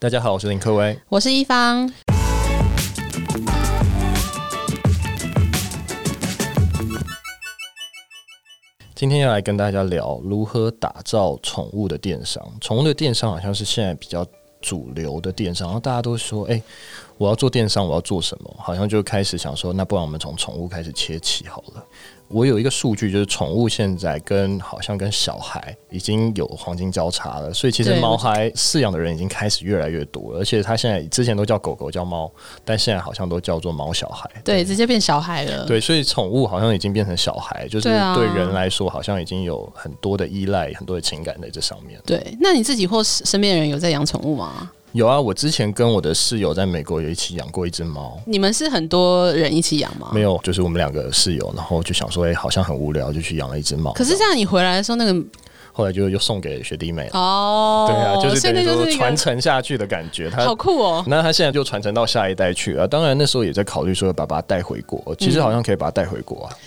大家好，我是林克威，我是一方。今天要来跟大家聊如何打造宠物的电商。宠物的电商好像是现在比较主流的电商，然后大家都说：“哎、欸，我要做电商，我要做什么？”好像就开始想说：“那不然我们从宠物开始切起好了。”我有一个数据，就是宠物现在跟好像跟小孩已经有黄金交叉了，所以其实猫孩饲养的人已经开始越来越多了，而且他现在之前都叫狗狗叫猫，但现在好像都叫做猫小孩，对，对，直接变小孩了。对，所以宠物好像已经变成小孩，就是对人来说好像已经有很多的依赖，很多的情感在这上面。对，那你自己或身边的人有在养宠物吗？有啊，我之前跟我的室友在美国有一起养过一只猫。你们是很多人一起养吗？没有，就是我们两个室友，然后就想说，哎、欸，好像很无聊，就去养了一只猫。可是这样，你回来的时候，那个后来就又送给学弟妹了。哦，对啊，就是等于说传承下去的感觉。它好酷哦！那他现在就传承到下一代去了。当然那时候也在考虑说，把把它带回国。其实好像可以把它带回国啊。嗯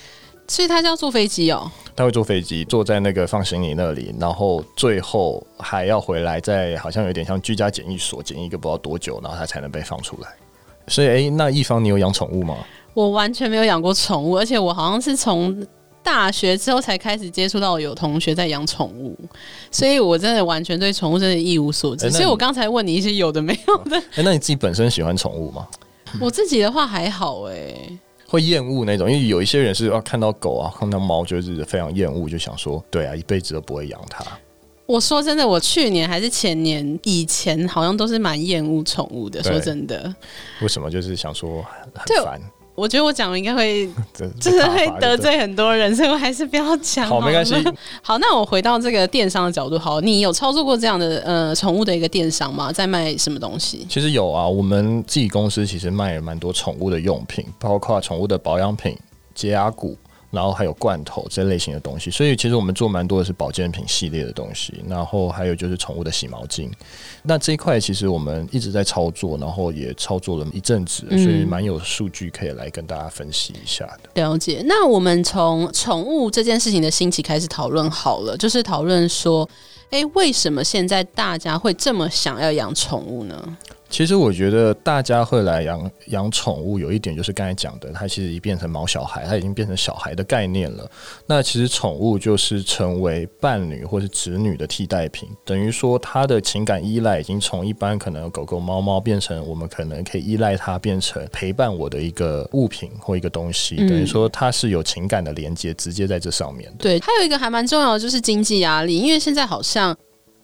所以他是要坐飞机哦，他会坐飞机，坐在那个放行李那里，然后最后还要回来，再好像有点像居家检疫所检疫一个不知道多久，然后他才能被放出来。所以，哎、欸，那一方你有养宠物吗？我完全没有养过宠物，而且我好像是从大学之后才开始接触到有同学在养宠物，所以我真的完全对宠物真的一无所知。欸、所以我刚才问你一些有的没有的。哎、欸，那你自己本身喜欢宠物吗？我自己的话还好、欸，哎。会厌恶那种，因为有一些人是啊看到狗啊，看到猫就是非常厌恶，就想说，对啊，一辈子都不会养它。我说真的，我去年还是前年以前，好像都是蛮厌恶宠物的。说真的，为什么？就是想说很烦。我觉得我讲了应该会，就是会得罪很多人，所以我还是不要讲。好，没关系。好，那我回到这个电商的角度。好，你有操作过这样的呃宠物的一个电商吗？在卖什么东西？其实有啊，我们自己公司其实卖了蛮多宠物的用品，包括宠物的保养品、洁牙骨。然后还有罐头这类型的东西，所以其实我们做蛮多的是保健品系列的东西，然后还有就是宠物的洗毛巾。那这一块其实我们一直在操作，然后也操作了一阵子，所以蛮有数据可以来跟大家分析一下的。了解。那我们从宠物这件事情的兴起开始讨论好了，就是讨论说，诶，为什么现在大家会这么想要养宠物呢？其实我觉得大家会来养养宠物，有一点就是刚才讲的，它其实已变成毛小孩，它已经变成小孩的概念了。那其实宠物就是成为伴侣或是子女的替代品，等于说它的情感依赖已经从一般可能狗狗、猫猫变成我们可能可以依赖它，变成陪伴我的一个物品或一个东西。等于说它是有情感的连接，直接在这上面。对，还有一个还蛮重要的就是经济压力，因为现在好像。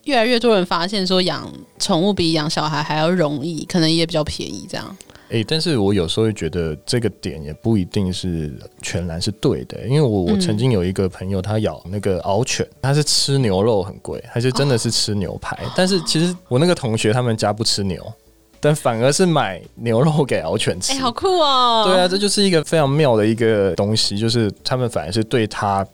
越来越多人发现说养宠物比养小孩还要容易，可能也比较便宜，这样。诶，但是我有时候会觉得这个点也不一定是全然是对的，因为我我曾经有一个朋友，他养那个獒犬，他是吃牛肉很贵，还是真的是吃牛排。哦。但是其实我那个同学他们家不吃牛，但反而是买牛肉给獒犬吃。诶，好酷哦！对啊，这就是一个非常妙的一个东西，就是他们反而是对他。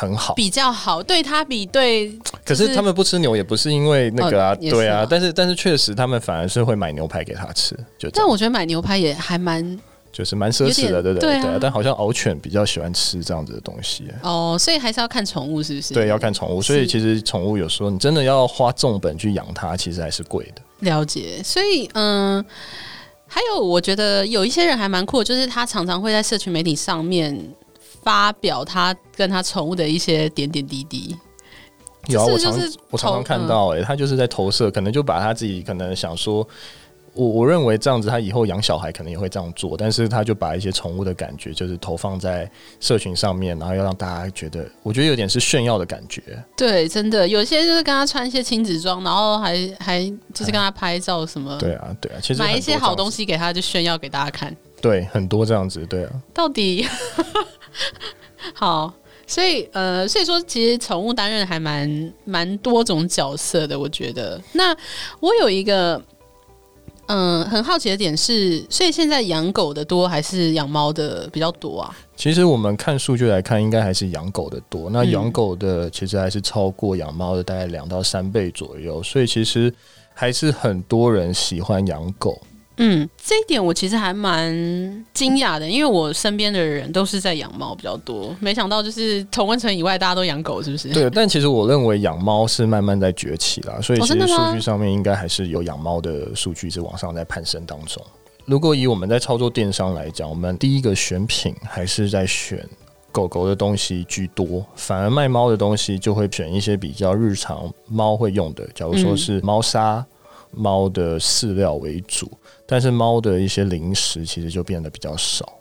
很好，比较好，对他比对、就是。可是他们不吃牛，也不是因为那个啊，哦、对啊。但是但是确实，他们反而是会买牛排给他吃。就但我觉得买牛排也还蛮，就是蛮奢侈的，对不对？对啊。但好像獒犬比较喜欢吃这样子的东西。哦，所以还是要看宠物，是不是？对，要看宠物。所以其实宠物有时候你真的要花重本去养它，其实还是贵的。了解。所以嗯，还有我觉得有一些人还蛮酷，就是他常常会在社群媒体上面。发表他跟他宠物的一些点点滴滴，有啊，我常我常常看到，哎，他就是在投射，可能就把他自己可能想说，我我认为这样子，他以后养小孩可能也会这样做，但是他就把一些宠物的感觉，就是投放在社群上面，然后要让大家觉得，我觉得有点是炫耀的感觉。对，真的，有些就是跟他穿一些亲子装，然后还还就是跟他拍照什么，对啊，对啊，其实买一些好东西给他，就炫耀给大家看。对，很多这样子，对啊，到底。好，所以呃，所以说其实宠物担任还蛮蛮多种角色的，我觉得。那我有一个嗯、很好奇的点是，所以现在养狗的多还是养猫的比较多啊？其实我们看数据来看，应该还是养狗的多。那养狗的其实还是超过养猫的大概两到三倍左右，所以其实还是很多人喜欢养狗。嗯，这一点我其实还蛮惊讶的，因为我身边的人都是在养猫比较多，没想到就是同温层以外大家都养狗，是不是？对，但其实我认为养猫是慢慢在崛起啦，所以其实数据上面应该还是有养猫的数据是往上在攀升当中。如果以我们在操作电商来讲，我们第一个选品还是在选狗狗的东西居多，反而卖猫的东西就会选一些比较日常猫会用的，假如说是猫砂、猫的饲料为主，但是猫的一些零食其实就变得比较少。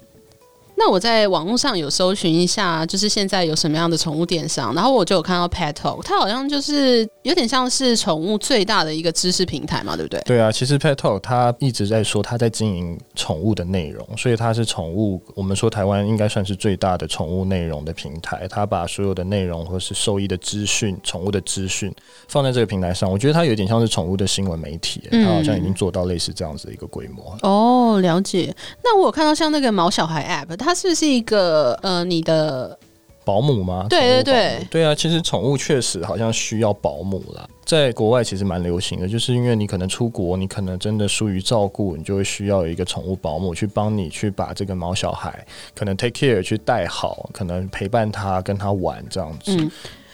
那我在网络上有搜寻一下，就是现在有什么样的宠物电商，然后我就有看到 Petal，它好像就是有点像是宠物最大的一个知识平台嘛，对不对？对啊，其实 Petal 它一直在说它在经营宠物的内容，所以它是宠物，我们说台湾应该算是最大的宠物内容的平台。它把所有的内容或是兽医的资讯、宠物的资讯放在这个平台上，我觉得它有点像是宠物的新闻媒体，它好像已经做到类似这样子的一个规模。嗯。哦，了解。那我有看到像那个毛小孩 App，它它是不是一个呃，你的保姆吗？对对对，对啊，其实宠物确实好像需要保姆啦，在国外其实蛮流行的，就是因为你可能出国，你可能真的疏于照顾，你就会需要一个宠物保姆去帮你去把这个毛小孩可能 take care 去带好，可能陪伴他跟他玩这样子。嗯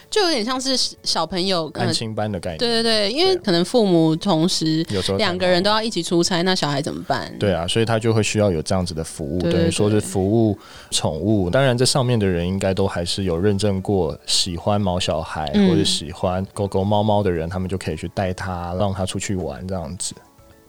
就有点像是小朋友安亲班的概念，对对对，因为可能父母同时有时候两个人都要一起出差，那小孩怎么办？对啊，所以他就会需要有这样子的服务，等于说是服务宠物。当然，这上面的人应该都还是有认证过，喜欢毛小孩或者喜欢狗狗、猫猫的人，他们就可以去带他，让他出去玩这样子。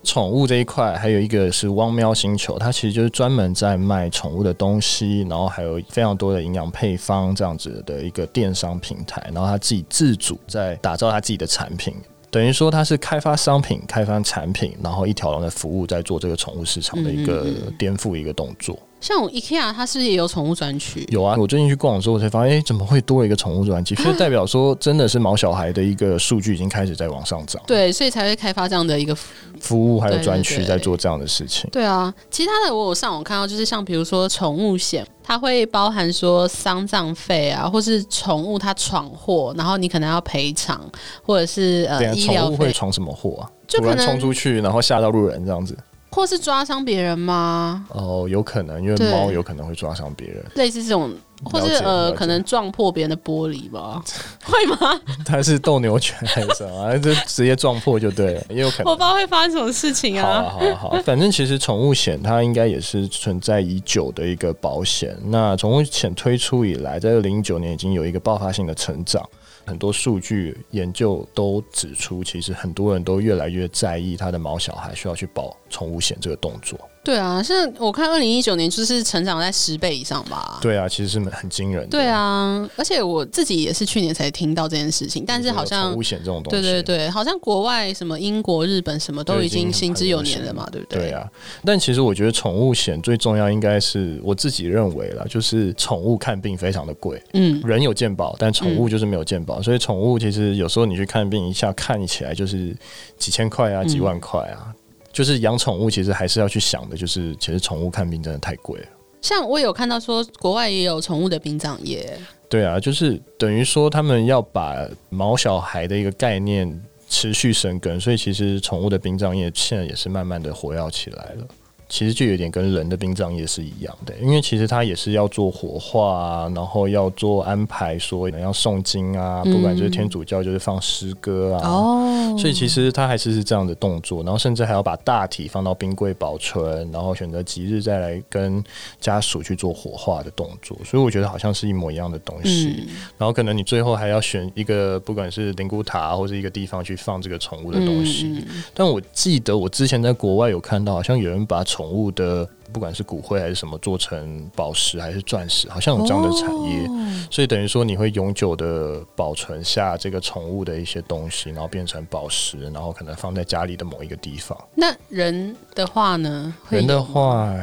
宠物这一块，还有一个是汪喵星球，它其实就是专门在卖宠物的东西，然后还有非常多的营养配方这样子的一个电商平台，然后他自己自主在打造他自己的产品，等于说它是开发商品、开发产品，然后一条龙的服务，在做这个宠物市场的一个颠覆一个动作。像 IKEA，它是也有宠物专区。有啊，我最近去逛的时候，我才发现，哎、欸，怎么会多了一个宠物专区？所以代表说，真的是毛小孩的一个数据已经开始在往上涨。对，所以才会开发这样的一个服务，还有专区在做这样的事情对啊，其他的我有上网看到，就是像比如说宠物险，它会包含说丧葬费啊，或是宠物它闯祸，然后你可能要赔偿，或者是呃，医疗费。宠物会闯什么祸啊？就可能冲出去，然后吓到路人这样子。或是抓伤别人吗？哦，有可能，因为猫有可能会抓伤别人，类似这种，或是呃，可能撞破别人的玻璃吧？会吗？它是斗牛犬还是什么？就直接撞破就对了，也有可能。我不知道会发生什么事情啊！好好好，反正其实宠物险它应该也是存在已久的一个保险。那宠物险推出以来，在二零一九年已经有一个爆发性的成长。很多数据研究都指出，其实很多人都越来越在意他的毛小孩需要去保宠物险这个动作。对啊，现在我看二零一九年就是成长在十倍以上吧。对啊，其实是很惊人的。对啊，而且我自己也是去年才听到这件事情，但是好像宠物险这种东西，对对对，好像国外什么英国、日本什么都已经行之有年了嘛，对不对？对啊，但其实我觉得宠物险最重要应该是我自己认为啦，就是宠物看病非常的贵。嗯，人有健保，但宠物就是没有健保，嗯，所以宠物其实有时候你去看病，一下看起来就是几千块啊，几万块啊。嗯就是养宠物，其实还是要去想的，就是其实宠物看病真的太贵了。像我有看到说，国外也有宠物的殡葬业。对啊，就是等于说他们要把毛小孩的一个概念持续生根，所以其实宠物的殡葬业现在也是慢慢的活跃起来了。其实就有点跟人的殡葬业是一样的，因为其实他也是要做火化啊，然后要做安排，说要诵经啊，不管就是天主教就是放诗歌啊，哦，所以其实他还是是这样的动作，然后甚至还要把大体放到冰柜保存，然后选择吉日再来跟家属去做火化的动作，所以我觉得好像是一模一样的东西。然后可能你最后还要选一个不管是灵骨塔或者一个地方去放这个宠物的东西，但我记得我之前在国外有看到，好像有人把宠物的不管是骨灰还是什么做成宝石还是钻石，好像有这样的产业，哦、所以等于说你会永久的保存下这个宠物的一些东西，然后变成宝石，然后可能放在家里的某一个地方。那人的话呢？人的话，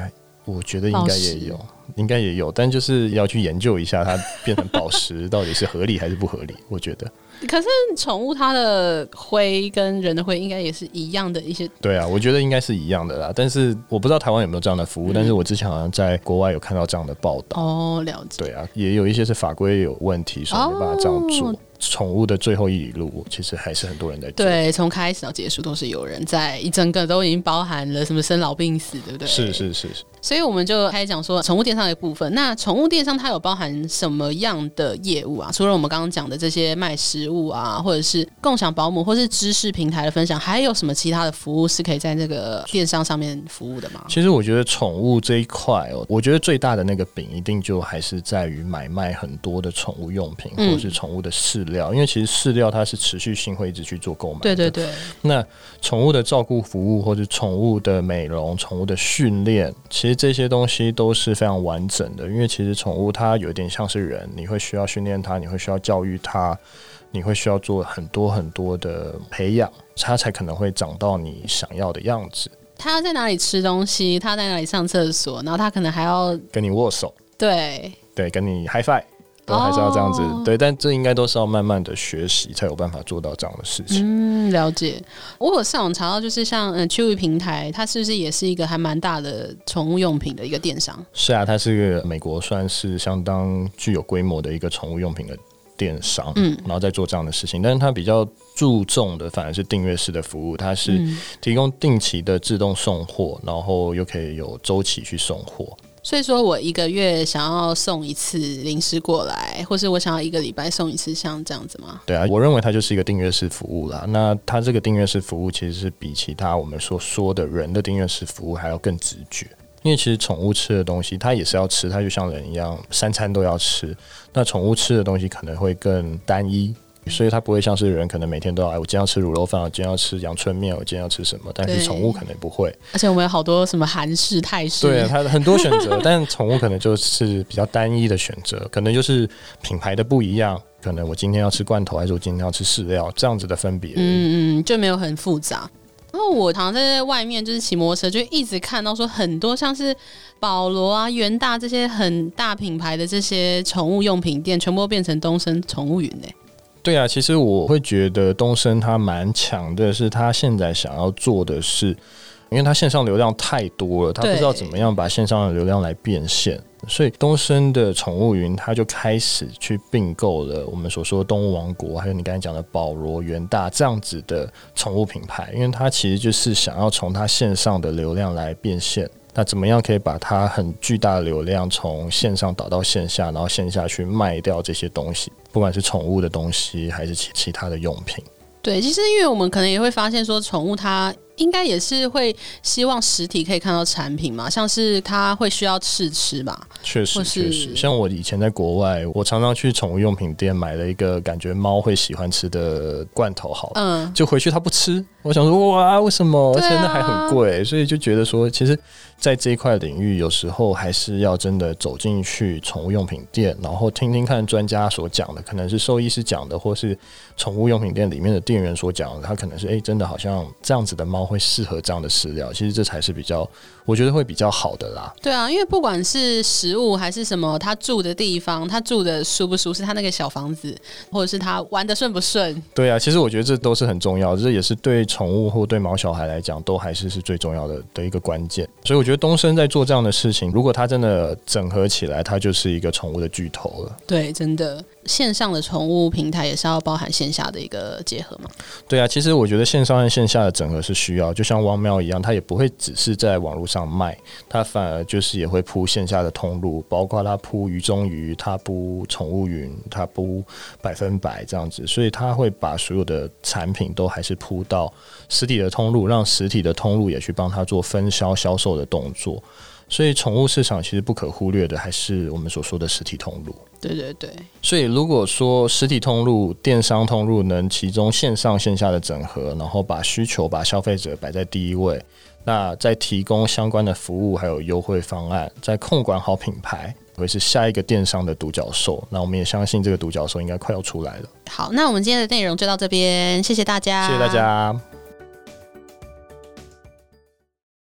我觉得应该也有，应该也有，但就是要去研究一下它变成宝石到底是合理还是不合理。我觉得。可是宠物它的灰跟人的灰应该也是一样的一些。对啊，我觉得应该是一样的啦。但是我不知道台湾有没有这样的服务，嗯、但是我之前好像在国外有看到这样的报道。哦，了解。对啊，也有一些是法规有问题，所以没办法这样做。哦宠物的最后一里路，其实还是很多人在做。对，从开始到结束都是有人在，一整个都已经包含了什么生老病死，对不对？是是是是。所以我们就开始讲说宠物电商的部分。那宠物电商它有包含什么样的业务啊？除了我们刚刚讲的这些卖食物啊，或者是共享保姆，或是知识平台的分享，还有什么其他的服务是可以在这个电商上面服务的吗？其实我觉得宠物这一块哦，我觉得最大的那个饼一定就还是在于买卖很多的宠物用品，或者是宠物的饲料，嗯、因为其实饲料它是持续性会一直去做购买。对对对。那宠物的照顾服务，或者宠物的美容、宠物的训练，其实这些东西。都是非常完整的，因为其实宠物它有点像是人，你会需要训练它，你会需要教育它，你会需要做很多很多的培养，它才可能会长到你想要的样子。它在哪里吃东西？它在哪里上厕所？然后它可能还要跟你握手，对对，跟你 high five。都还是要这样子，oh. 对，但这应该都是要慢慢的学习，才有办法做到这样的事情。嗯，了解。我有上网查到，就是像嗯，Chewy 平台，它是不是也是一个还蛮大的宠物用品的一个电商？是啊，它是一个美国算是相当具有规模的一个宠物用品的电商，嗯，然后在做这样的事情，但是它比较注重的反而是订阅式的服务，它是提供定期的自动送货，然后又可以有周期去送货。所以说我一个月想要送一次零食过来，或是我想要一个礼拜送一次，像这样子吗？对啊，我认为它就是一个订阅式服务啦。那它这个订阅式服务其实是比其他我们所说的人的订阅式服务还要更直觉，因为其实宠物吃的东西它也是要吃，它就像人一样，三餐都要吃。那宠物吃的东西可能会更单一。所以它不会像是人，可能每天都要，哎，我今天要吃卤肉饭，我今天要吃阳春面，我今天要吃什么？但是宠物可能不会。而且我们有好多什么韩式、泰式，对，它很多选择。但宠物可能就是比较单一的选择，可能就是品牌的不一样。可能我今天要吃罐头，还是我今天要吃饲料，这样子的分别。嗯嗯，就没有很复杂。然后我常常在外面就是骑摩托车，就一直看到说很多像是保罗啊、元大这些很大品牌的这些宠物用品店，全部都变成东升宠物云呢。对啊，其实我会觉得东升他蛮强的，是他现在想要做的是，因为他线上流量太多了，他不知道怎么样把线上的流量来变现，所以东升的宠物云他就开始去并购了我们所说的动物王国，还有你刚才讲的保罗、元大这样子的宠物品牌，因为它其实就是想要从它线上的流量来变现。那怎么样可以把它很巨大的流量从线上导到线下，然后线下去卖掉这些东西，不管是宠物的东西还是其其他的用品？对，其实因为我们可能也会发现说，宠物它。应该也是会希望实体可以看到产品嘛，像是他会需要试吃吧？确实，确实。像我以前在国外，我常常去宠物用品店买了一个感觉猫会喜欢吃的罐头，好，嗯，就回去它不吃，我想说哇，为什么？而且那还很贵，所以就觉得说，其实，在这一块领域，有时候还是要真的走进去宠物用品店，然后听听看专家所讲的，可能是兽医师讲的，或是宠物用品店里面的店员所讲的，他可能是哎、欸，真的好像这样子的猫。会适合这样的饲料，其实这才是比较，我觉得会比较好的啦。对啊，因为不管是食物还是什么，他住的地方，他住的舒不舒适，他那个小房子，或者是他玩的顺不顺。对啊，其实我觉得这都是很重要的，这也是对宠物或对毛小孩来讲，都还是是最重要的的一个关键。所以我觉得东升在做这样的事情，如果他真的整合起来，他就是一个宠物的巨头了。对，真的。线上的宠物平台也是要包含线下的一个结合吗？对啊，其实我觉得线上和线下的整合是需要，就像汪喵一样，它也不会只是在网络上卖，它反而就是也会铺线下的通路，包括它铺鱼中鱼，它铺宠物云，它铺百分百这样子，所以它会把所有的产品都还是铺到实体的通路，让实体的通路也去帮它做分销销售的动作。所以，宠物市场其实不可忽略的，还是我们所说的实体通路。对对对。所以，如果说实体通路、电商通路能其中线上线下的整合，然后把需求、把消费者摆在第一位，那再提供相关的服务还有优惠方案，再控管好品牌，会是下一个电商的独角兽。那我们也相信这个独角兽应该快要出来了。好，那我们今天的内容就到这边，谢谢大家，谢谢大家。